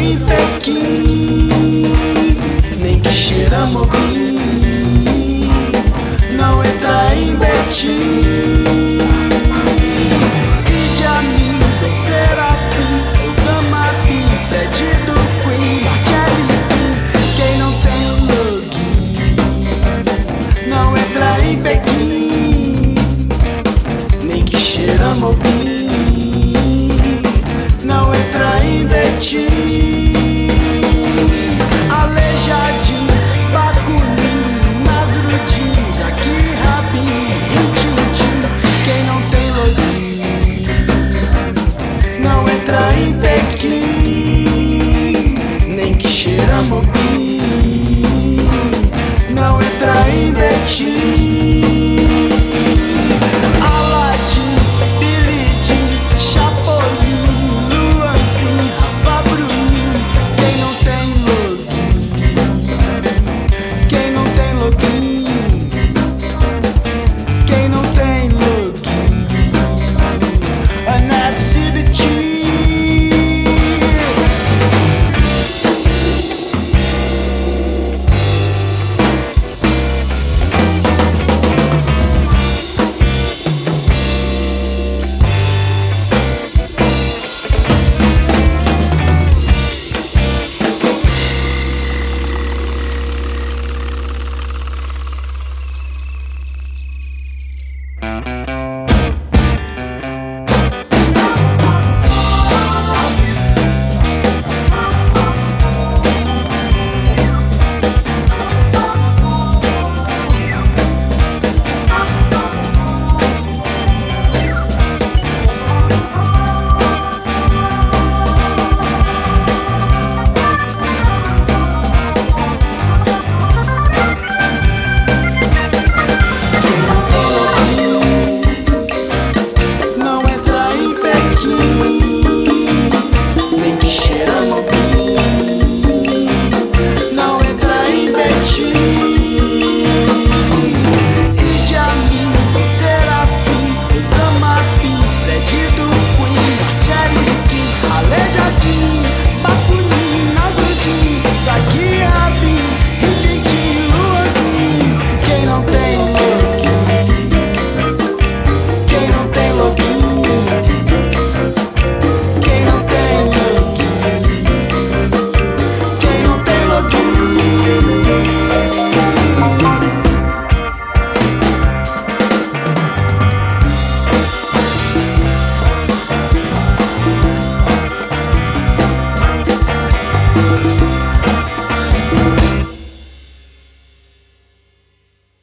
em Pequim, nem que cheira mobim. Não entra em Betim. Idi Amin, Dom Serafim, Osama Bin, Fred do Queen, Marcelli Kim. Quem não tem login, não entra em Pequim, nem que cheira mobim. shoes.